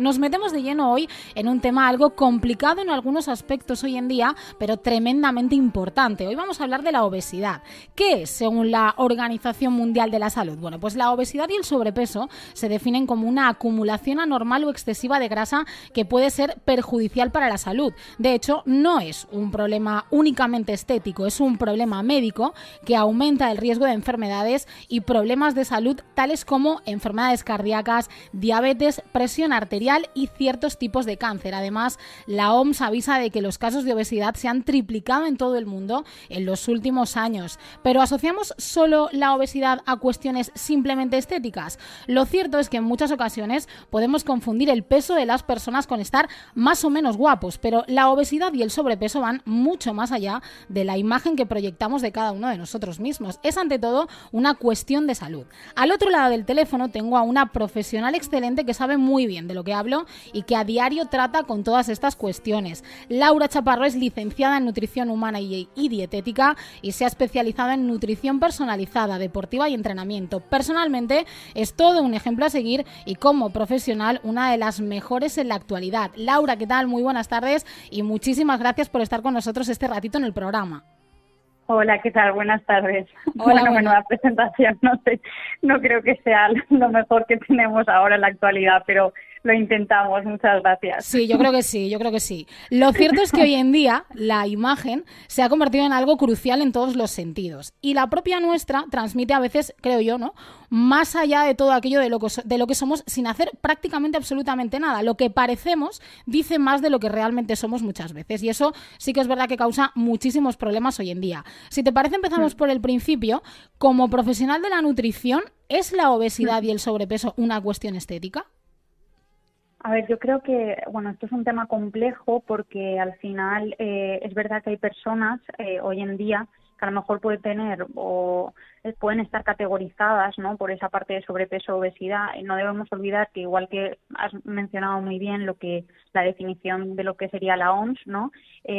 Nos metemos de lleno hoy en un tema algo complicado en algunos aspectos hoy en día, pero tremendamente importante. Hoy vamos a hablar de la obesidad. ¿Qué es, según la Organización Mundial de la Salud? Bueno, pues la obesidad y el sobrepeso se definen como una acumulación anormal o excesiva de grasa que puede ser perjudicial para la salud. De hecho, no es un problema únicamente estético, es un problema médico que aumenta el riesgo de enfermedades y problemas de salud tales como enfermedades cardíacas, diabetes, presión arterial, y ciertos tipos de cáncer. Además, la OMS avisa de que los casos de obesidad se han triplicado en todo el mundo en los últimos años. Pero ¿asociamos solo la obesidad a cuestiones simplemente estéticas? Lo cierto es que en muchas ocasiones podemos confundir el peso de las personas con estar más o menos guapos, pero la obesidad y el sobrepeso van mucho más allá de la imagen que proyectamos de cada uno de nosotros mismos. Es ante todo una cuestión de salud. Al otro lado del teléfono tengo a una profesional excelente que sabe muy bien de lo que hablo y que a diario trata con todas estas cuestiones. Laura Chaparro es licenciada en nutrición humana y, dietética y se ha especializado en nutrición personalizada, deportiva y entrenamiento. Personalmente es todo un ejemplo a seguir y como profesional una de las mejores en la actualidad. Laura, ¿qué tal? Muy buenas tardes y muchísimas gracias por estar con nosotros este ratito en el programa. Hola, ¿qué tal? Buenas tardes. Hola, bueno, menuda presentación. No sé, no creo que sea lo mejor que tenemos ahora en la actualidad, pero lo intentamos. Muchas gracias. Sí, yo creo que sí, yo creo que sí. Lo cierto es que hoy en día la imagen se ha convertido en algo crucial en todos los sentidos. Y la propia nuestra transmite a veces, creo yo, ¿no? Más allá de todo aquello de lo, que, de lo que somos sin hacer prácticamente absolutamente nada. Lo que parecemos dice más de lo que realmente somos muchas veces. Y eso sí que es verdad que causa muchísimos problemas hoy en día. Si te parece, empezamos mm. por el principio. Como profesional de la nutrición, ¿es la obesidad y el sobrepeso una cuestión estética? A ver, yo creo que, bueno, esto es un tema complejo porque al final eh, es verdad que hay personas eh, hoy en día que a lo mejor pueden tener o eh, pueden estar categorizadas, ¿no? Por esa parte de sobrepeso, obesidad. No debemos olvidar que igual que has mencionado muy bien lo que la definición de lo que sería la OMS, ¿no?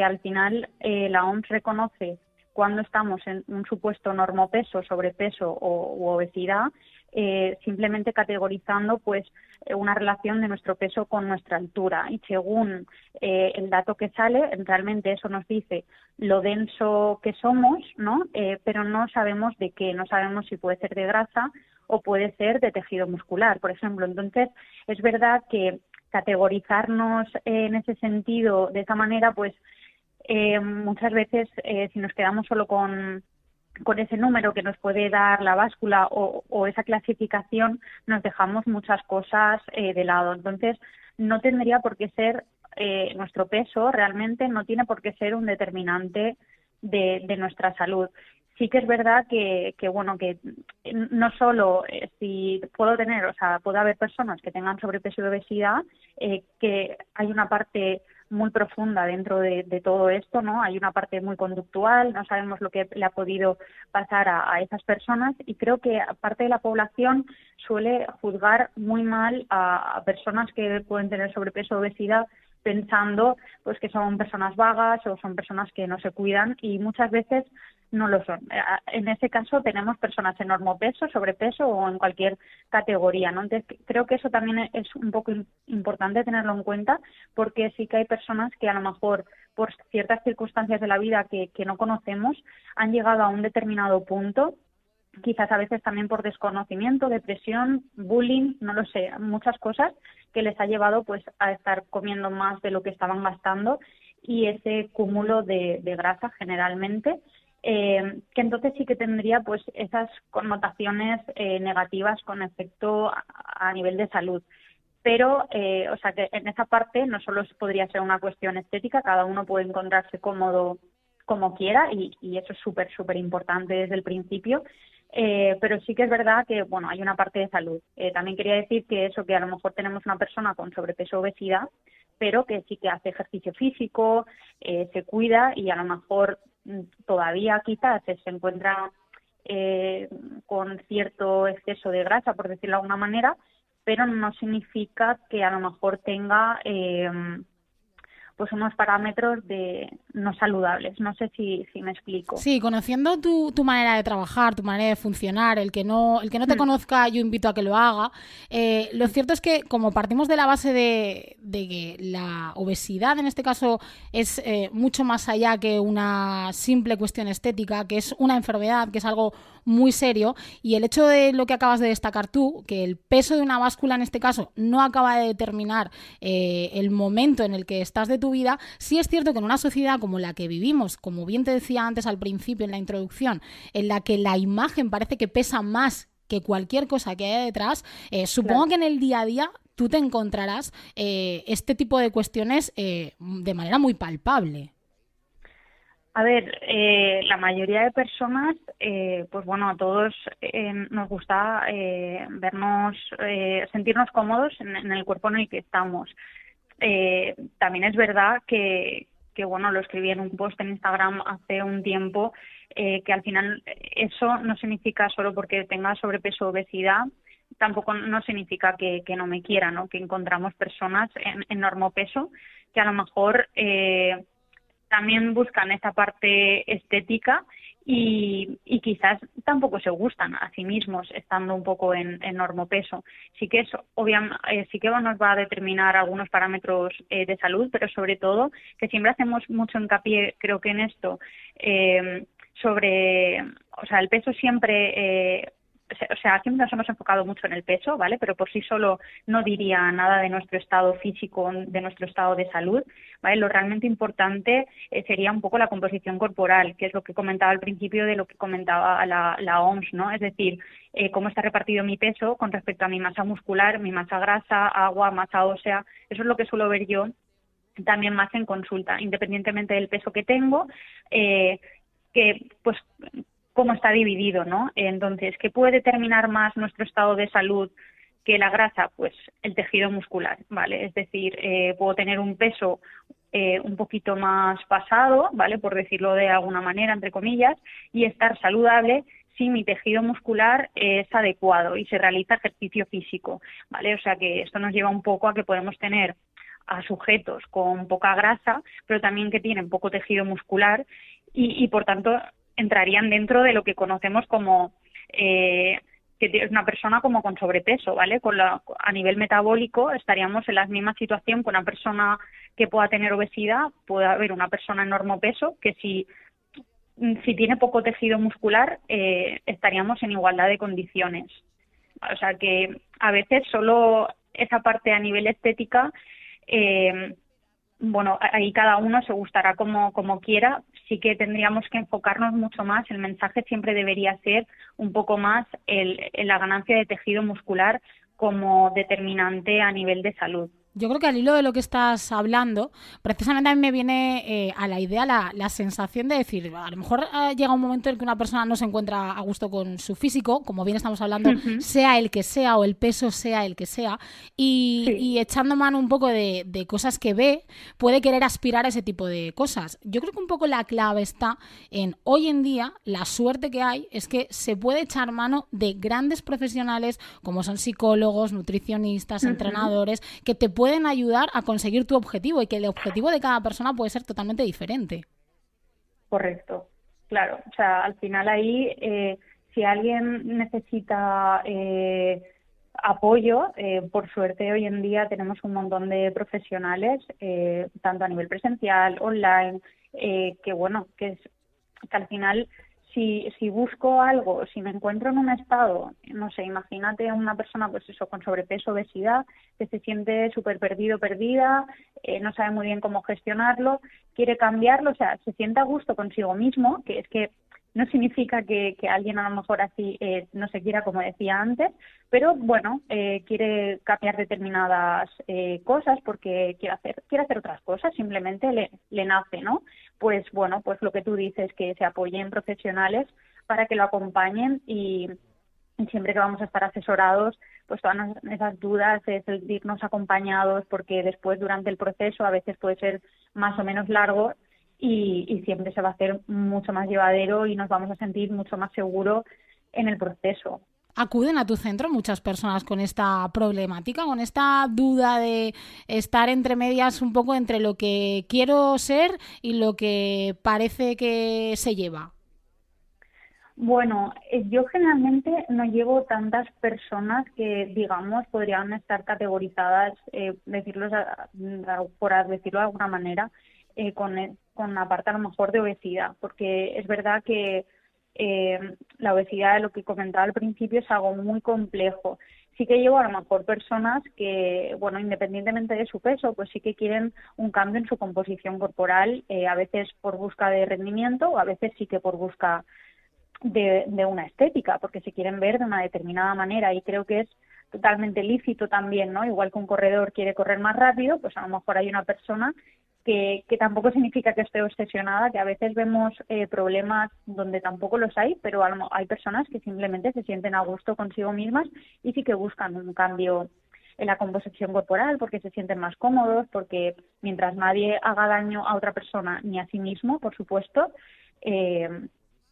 al final la OMS reconoce cuando estamos en un supuesto normopeso, sobrepeso o u obesidad, eh, simplemente categorizando pues eh, una relación de nuestro peso con nuestra altura. Y según eh, el dato que sale realmente eso nos dice lo denso que somos no pero no sabemos de qué. No sabemos si puede ser de grasa o puede ser de tejido muscular por ejemplo. Entonces es verdad que categorizarnos en ese sentido de esa manera pues muchas veces si nos quedamos solo con con ese número que nos puede dar la báscula o, esa clasificación, nos dejamos muchas cosas eh, de lado. Entonces, no tendría por qué ser eh, nuestro peso, realmente no tiene por qué ser un determinante de, nuestra salud. Sí que es verdad que, que bueno, que no solo eh, si puedo tener, o sea, puede haber personas que tengan sobrepeso y obesidad, que hay una parte muy profunda dentro de, todo esto, ¿no? Hay una parte muy conductual, no sabemos lo que le ha podido pasar a, esas personas y creo que parte de la población suele juzgar muy mal a, personas que pueden tener sobrepeso o obesidad pensando pues que son personas vagas o son personas que no se cuidan y muchas veces no lo son. Eh, en ese caso tenemos personas en peso, sobrepeso o en cualquier categoría, ¿no? Entonces creo que eso también es un poco importante tenerlo en cuenta porque sí que hay personas que a lo mejor por ciertas circunstancias de la vida que, que no conocemos han llegado a un determinado punto quizás a veces también por desconocimiento, depresión, bullying, no lo sé, muchas cosas que les ha llevado pues a estar comiendo más de lo que estaban gastando y ese cúmulo de, grasa generalmente eh, que entonces sí que tendría pues esas connotaciones eh, negativas con efecto a, nivel de salud. Pero, eh, o sea, que en esa parte no solo podría ser una cuestión estética, cada uno puede encontrarse cómodo como quiera y, y eso es súper, súper importante desde el principio. Eh, pero sí que es verdad que, bueno, hay una parte de salud. Eh, también quería decir que eso, que a lo mejor tenemos una persona con sobrepeso o obesidad, pero que sí que hace ejercicio físico, eh, se cuida y a lo mejor Mm, todavía quizás se encuentra eh, con cierto exceso de grasa, por decirlo de alguna manera, pero no significa que a lo mejor tenga eh, pues unos parámetros de no saludables. No sé si, si me explico. Sí, conociendo tu, tu, manera de trabajar, tu manera de funcionar, el que no, el que no te hmm. conozca, yo invito a que lo haga. Eh, lo cierto es que como partimos de la base de, de que la obesidad en este caso es eh, mucho más allá que una simple cuestión estética, que es una enfermedad, que es algo muy serio, y el hecho de lo que acabas de destacar tú, que el peso de una báscula en este caso no acaba de determinar eh, el momento en el que estás de tu vida, sí es cierto que en una sociedad como la que vivimos, como bien te decía antes al principio en la introducción, en la que la imagen parece que pesa más que cualquier cosa que haya detrás, eh, supongo que en el día a día tú te encontrarás eh, este tipo de cuestiones de manera muy palpable. A ver, eh, la mayoría de personas, eh, pues bueno, a todos eh, nos gusta eh, vernos, eh, sentirnos cómodos en, en, el cuerpo en el que estamos. Eh, también es verdad que, que, bueno, lo escribí en un post en Instagram hace un tiempo, eh, que al final eso no significa solo porque tenga sobrepeso o obesidad, tampoco no significa que, no me quiera, ¿no? Que encontramos personas en, en peso que a lo mejor eh, también buscan esa parte estética y, y, quizás tampoco se gustan a sí mismos estando un poco en, en normopeso. Sí que eso obviamente eh, sí que nos va a determinar algunos parámetros eh, de salud, pero sobre todo que siempre hacemos mucho hincapié, creo que en esto, eh, sobre, o sea, el peso siempre eh, o sea, siempre nos hemos enfocado mucho en el peso, ¿vale? Pero por sí solo no diría nada de nuestro estado físico, de nuestro estado de salud, ¿vale? Lo realmente importante eh, sería un poco la composición corporal, que es lo que comentaba al principio de lo que comentaba la, OMS, ¿no? Es decir, eh, cómo está repartido mi peso con respecto a mi masa muscular, mi masa grasa, agua, masa ósea. Eso es lo que suelo ver yo también más en consulta, independientemente del peso que tengo, eh, que pues cómo está dividido, ¿no? Entonces, ¿qué puede determinar más nuestro estado de salud que la grasa? Pues el tejido muscular, ¿vale? Es decir, eh, puedo tener un peso eh, un poquito más pasado, ¿vale? Por decirlo de alguna manera, entre comillas, y estar saludable si mi tejido muscular es adecuado y se realiza ejercicio físico, ¿vale? O sea que esto nos lleva un poco a que podemos tener a sujetos con poca grasa, pero también que tienen poco tejido muscular y, y por tanto entrarían dentro de lo que conocemos como eh, que una persona como con sobrepeso, ¿vale? Con la, a nivel metabólico estaríamos en la misma situación con una persona que pueda tener obesidad, puede haber una persona en peso que si si tiene poco tejido muscular eh, estaríamos en igualdad de condiciones. O sea que a veces solo esa parte a nivel estética eh, bueno, ahí cada uno se gustará como, como quiera, sí que tendríamos que enfocarnos mucho más, el mensaje siempre debería ser un poco más el, la ganancia de tejido muscular como determinante a nivel de salud. Yo creo que al hilo de lo que estás hablando, precisamente a mí me viene eh, a la idea la, la, sensación de decir, a lo mejor eh, llega un momento en que una persona no se encuentra a gusto con su físico, como bien estamos hablando, uh -huh. sea el que sea o el peso sea el que sea, y, sí. y echando mano un poco de, de, cosas que ve, puede querer aspirar a ese tipo de cosas. Yo creo que un poco la clave está en hoy en día, la suerte que hay es que se puede echar mano de grandes profesionales como son psicólogos, nutricionistas, uh -huh. entrenadores, que te pueden ayudar a conseguir tu objetivo y que el objetivo de cada persona puede ser totalmente diferente. Correcto, claro. O sea, al final ahí, eh, si alguien necesita eh, apoyo, eh, por suerte hoy en día tenemos un montón de profesionales, eh, tanto a nivel presencial, online, eh, que bueno, que es que al final si, si busco algo, si me encuentro en un estado, no sé, imagínate una persona, pues eso, con sobrepeso, obesidad, que se siente súper perdido, perdida, eh, no sabe muy bien cómo gestionarlo, quiere cambiarlo, o sea, se siente a gusto consigo mismo, que es que no significa que, que alguien a lo mejor así eh, no se quiera, como decía antes, pero bueno, eh, quiere cambiar determinadas eh, cosas porque quiere hacer, quiere hacer otras cosas, simplemente le, le nace, ¿no? Pues bueno, pues lo que tú dices, que se apoyen profesionales para que lo acompañen y, y siempre que vamos a estar asesorados, pues todas esas dudas, es sentirnos acompañados, porque después durante el proceso a veces puede ser más o menos largo y, y, siempre se va a hacer mucho más llevadero y nos vamos a sentir mucho más seguros en el proceso. acuden a tu centro muchas personas con esta problemática, con esta duda de estar entre medias un poco entre lo que quiero ser y lo que parece que se lleva. Bueno, eh, yo generalmente no llevo tantas personas que, digamos, podrían estar categorizadas, eh, decirlo, por decirlo de alguna manera, eh, con, con la parte a lo mejor de obesidad, porque es verdad que eh, la obesidad, lo que comentaba al principio, es algo muy complejo. Sí que llevo a lo mejor personas que, bueno, independientemente de su peso, pues sí que quieren un cambio en su composición corporal, eh, a veces por busca de rendimiento, o a veces sí que por busca de, de una estética, porque se quieren ver de una determinada manera y creo que es totalmente lícito también, ¿no? Igual que un corredor quiere correr más rápido, pues a lo mejor hay una persona que, que, tampoco significa que esté obsesionada, que a veces vemos eh, problemas donde tampoco los hay, pero hay personas que simplemente se sienten a gusto consigo mismas y sí que buscan un cambio en la composición corporal porque se sienten más cómodos, porque mientras nadie haga daño a otra persona ni a sí mismo, por supuesto, eh,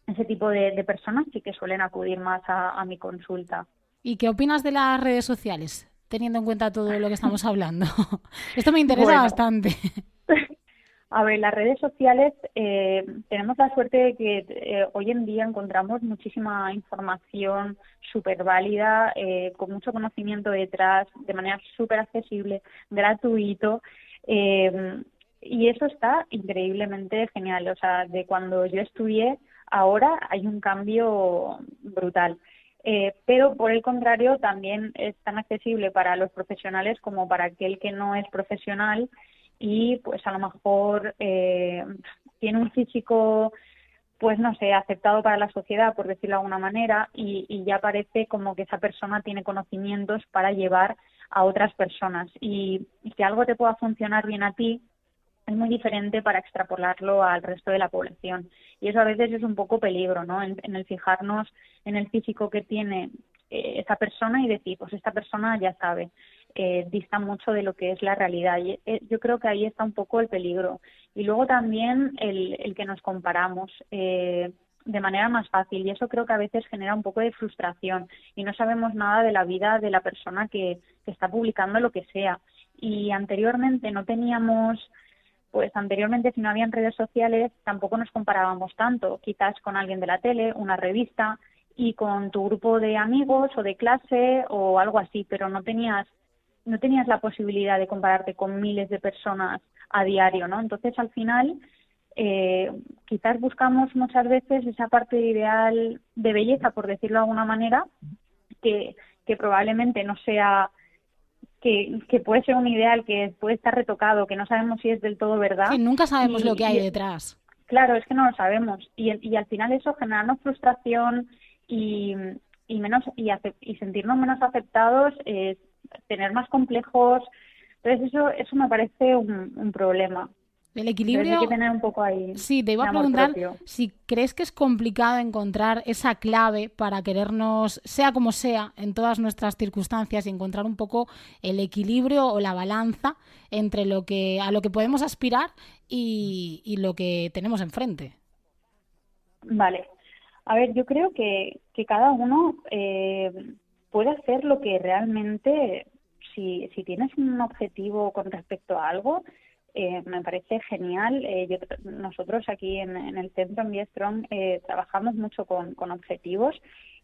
ese tipo de, personas sí que suelen acudir más a, a mi consulta. ¿Y qué opinas de las redes sociales? teniendo en cuenta todo lo que estamos hablando. Esto me interesa bastante. A ver, las redes sociales eh, tenemos la suerte de que eh, hoy en día encontramos muchísima información súper válida, eh, con mucho conocimiento detrás, de manera súper accesible, gratuito. y eso está increíblemente genial. O sea, de cuando yo estudié, ahora hay un cambio brutal. pero por el contrario, también es tan accesible para los profesionales como para aquel que no es profesional y pues a lo mejor eh, tiene un físico pues no sé, aceptado para la sociedad, por decirlo de alguna manera, y, y, ya parece como que esa persona tiene conocimientos para llevar a otras personas. Y, que algo te pueda funcionar bien a ti es muy diferente para extrapolarlo al resto de la población. Y eso a veces es un poco peligro, ¿no? En, en el fijarnos en el físico que tiene eh, esa persona y decir, pues esta persona ya sabe eh, dista mucho de lo que es la realidad. Y, eh, yo creo que ahí está un poco el peligro. Y luego también el, el que nos comparamos. Eh, de manera más fácil y eso creo que a veces genera un poco de frustración y no sabemos nada de la vida de la persona que, que está publicando lo que sea y anteriormente no teníamos pues anteriormente si no habían redes sociales tampoco nos comparábamos tanto quizás con alguien de la tele una revista y con tu grupo de amigos o de clase o algo así pero no tenías no tenías la posibilidad de compararte con miles de personas a diario, ¿no? Entonces, al final, eh, quizás buscamos muchas veces esa parte ideal de belleza, por decirlo de alguna manera, que, que probablemente no sea que, que, puede ser un ideal que puede estar retocado, que no sabemos si es del todo verdad. Que nunca sabemos lo que hay detrás. Claro, es que no lo sabemos. Y, y al final eso genera frustración y, y menos y, y sentirnos menos aceptados es tener más complejos. Entonces eso, eso me parece un, problema. El equilibrio. Hay que tener un poco ahí. Sí, te iba a preguntar si crees que es complicado encontrar esa clave para querernos, sea como sea, en todas nuestras circunstancias y encontrar un poco el equilibrio o la balanza entre lo que a lo que podemos aspirar y, y lo que tenemos enfrente. Vale. A ver, yo creo que, que cada uno eh, puede hacer lo que realmente, si, si tienes un objetivo con respecto a algo, eh, me parece genial. Eh, nosotros aquí en, el centro en Biestrong eh, trabajamos mucho con, con, objetivos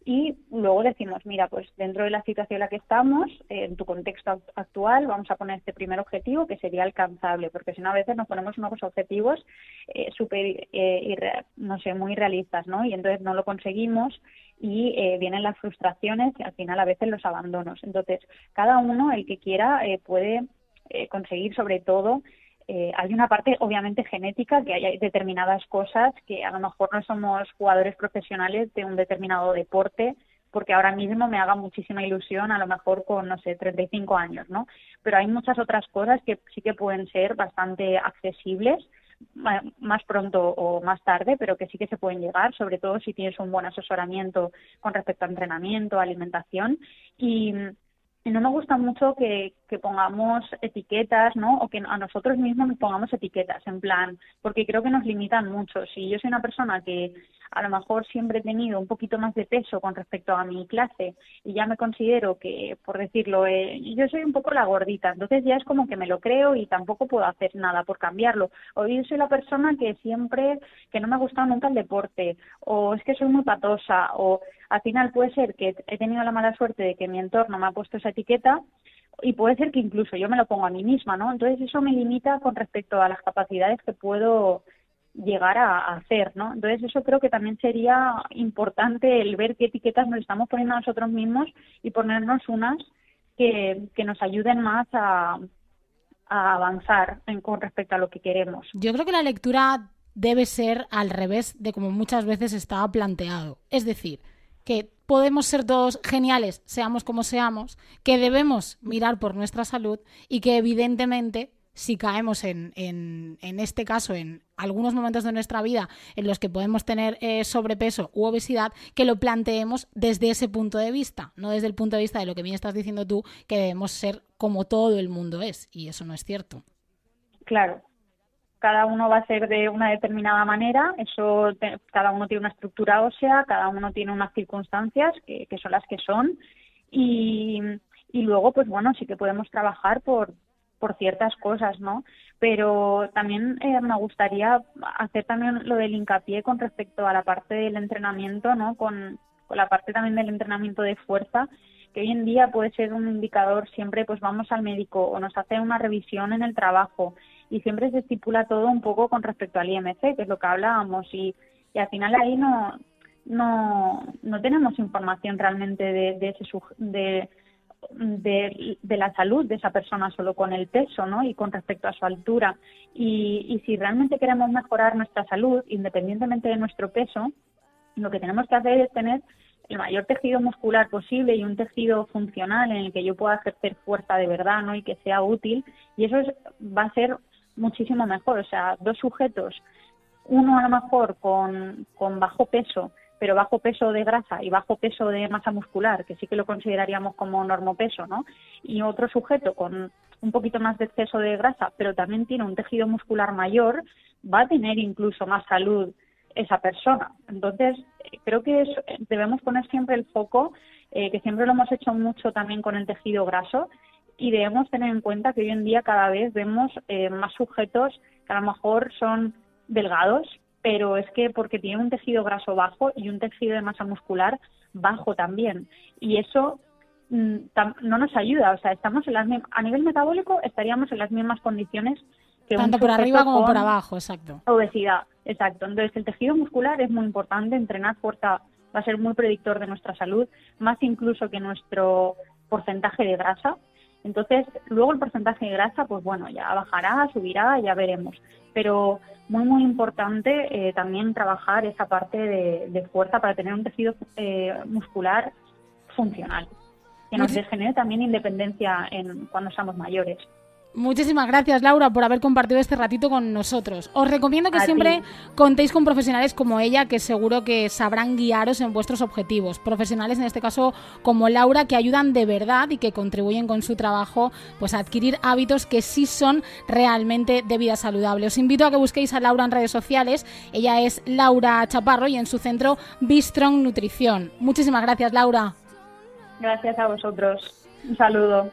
y luego decimos, mira, pues dentro de la situación en la que estamos, en tu contexto actual, vamos a poner este primer objetivo que sería alcanzable, porque si no a veces nos ponemos unos objetivos eh, súper, no sé, muy realistas, ¿no? Y entonces no lo conseguimos y eh, vienen las frustraciones y al final a veces los abandonos. Entonces, cada uno, el que quiera, eh, puede eh, conseguir sobre todo. Hay una parte obviamente genética, que hay determinadas cosas que a lo mejor no somos jugadores profesionales de un determinado deporte, porque ahora mismo me haga muchísima ilusión, a lo mejor con, no sé, 35 años, ¿no? Pero hay muchas otras cosas que sí que pueden ser bastante accesibles más pronto o más tarde, pero que sí que se pueden llegar, sobre todo si tienes un buen asesoramiento con respecto a entrenamiento, alimentación y y no me gusta mucho que, pongamos etiquetas, ¿no? O que a nosotros mismos nos pongamos etiquetas, en plan, porque creo que nos limitan mucho. Si yo soy una persona que a lo mejor siempre he tenido un poquito más de peso con respecto a mi clase y ya me considero que, por decirlo, eh, yo soy un poco la gordita, entonces ya es como que me lo creo y tampoco puedo hacer nada por cambiarlo. O yo soy la persona que siempre, que no me ha gustado nunca el deporte, o es que soy muy patosa, o al final puede ser que he tenido la mala suerte de que mi entorno me ha puesto esa etiqueta y puede ser que incluso yo me lo pongo a mí misma, ¿no? Entonces eso me limita con respecto a las capacidades que puedo llegar a, hacer, ¿no? Entonces eso creo que también sería importante el ver qué etiquetas nos estamos poniendo a nosotros mismos y ponernos unas que, nos ayuden más a, a avanzar en, con respecto a lo que queremos. Yo creo que la lectura debe ser al revés de como muchas veces estaba planteado. Es decir, que podemos ser todos geniales, seamos como seamos, que debemos mirar por nuestra salud y que evidentemente si caemos en, en, en, este caso, en algunos momentos de nuestra vida en los que podemos tener eh, sobrepeso u obesidad, que lo planteemos desde ese punto de vista, no desde el punto de vista de lo que bien estás diciendo tú, que debemos ser como todo el mundo es, y eso no es cierto. Claro, cada uno va a ser de una determinada manera, eso cada uno tiene una estructura ósea, cada uno tiene unas circunstancias que, que son las que son y, y luego pues bueno sí que podemos trabajar por por ciertas cosas, ¿no? Pero también eh, me gustaría hacer también lo del hincapié con respecto a la parte del entrenamiento, ¿no? Con, con la parte también del entrenamiento de fuerza, que hoy en día puede ser un indicador, siempre pues vamos al médico o nos hace una revisión en el trabajo y siempre se estipula todo un poco con respecto al IMC, que es lo que hablábamos, y, y al final ahí no, no, no tenemos información realmente de, de ese de, de, de, la salud de esa persona solo con el peso, ¿no? Y con respecto a su altura. Y, y si realmente queremos mejorar nuestra salud, independientemente de nuestro peso, lo que tenemos que hacer es tener el mayor tejido muscular posible y un tejido funcional en el que yo pueda ejercer fuerza de verdad, ¿no? Y que sea útil. Y eso va a ser muchísimo mejor. O sea, dos sujetos, uno a lo mejor con, con bajo peso, pero bajo peso de grasa y bajo peso de masa muscular, que sí que lo consideraríamos como normopeso, ¿no? Y otro sujeto con un poquito más de exceso de grasa, pero también tiene un tejido muscular mayor, va a tener incluso más salud esa persona. Entonces, creo que debemos poner siempre el foco, eh, que siempre lo hemos hecho mucho también con el tejido graso, y debemos tener en cuenta que hoy en día cada vez vemos eh, más sujetos que a lo mejor son delgados, pero es que porque tiene un tejido graso bajo y un tejido de masa muscular bajo también. Y eso mm, no nos ayuda, o sea, estamos en las a nivel metabólico estaríamos en las mismas condiciones que tanto por arriba como por abajo, exacto. Obesidad, exacto. Entonces, el tejido muscular es muy importante, entrenar fuerza va a ser muy predictor de nuestra salud, más incluso que nuestro porcentaje de grasa. Entonces, luego el porcentaje de grasa, pues bueno, ya bajará, subirá, ya veremos. Pero muy, muy importante eh, también trabajar esa parte de, fuerza para tener un tejido eh, muscular funcional, que nos genere también independencia en cuando somos mayores. Muchísimas gracias, Laura, por haber compartido este ratito con nosotros. Os recomiendo que siempre contéis con profesionales como ella, que seguro que sabrán guiaros en vuestros objetivos. Profesionales, en este caso, como Laura, que ayudan de verdad y que contribuyen con su trabajo pues, a adquirir hábitos que sí son realmente de vida saludable. Os invito a que busquéis a Laura en redes sociales. Ella es Laura Chaparro y en su centro Bistrong Nutrición. Muchísimas gracias, Laura. Gracias a vosotros. Un saludo.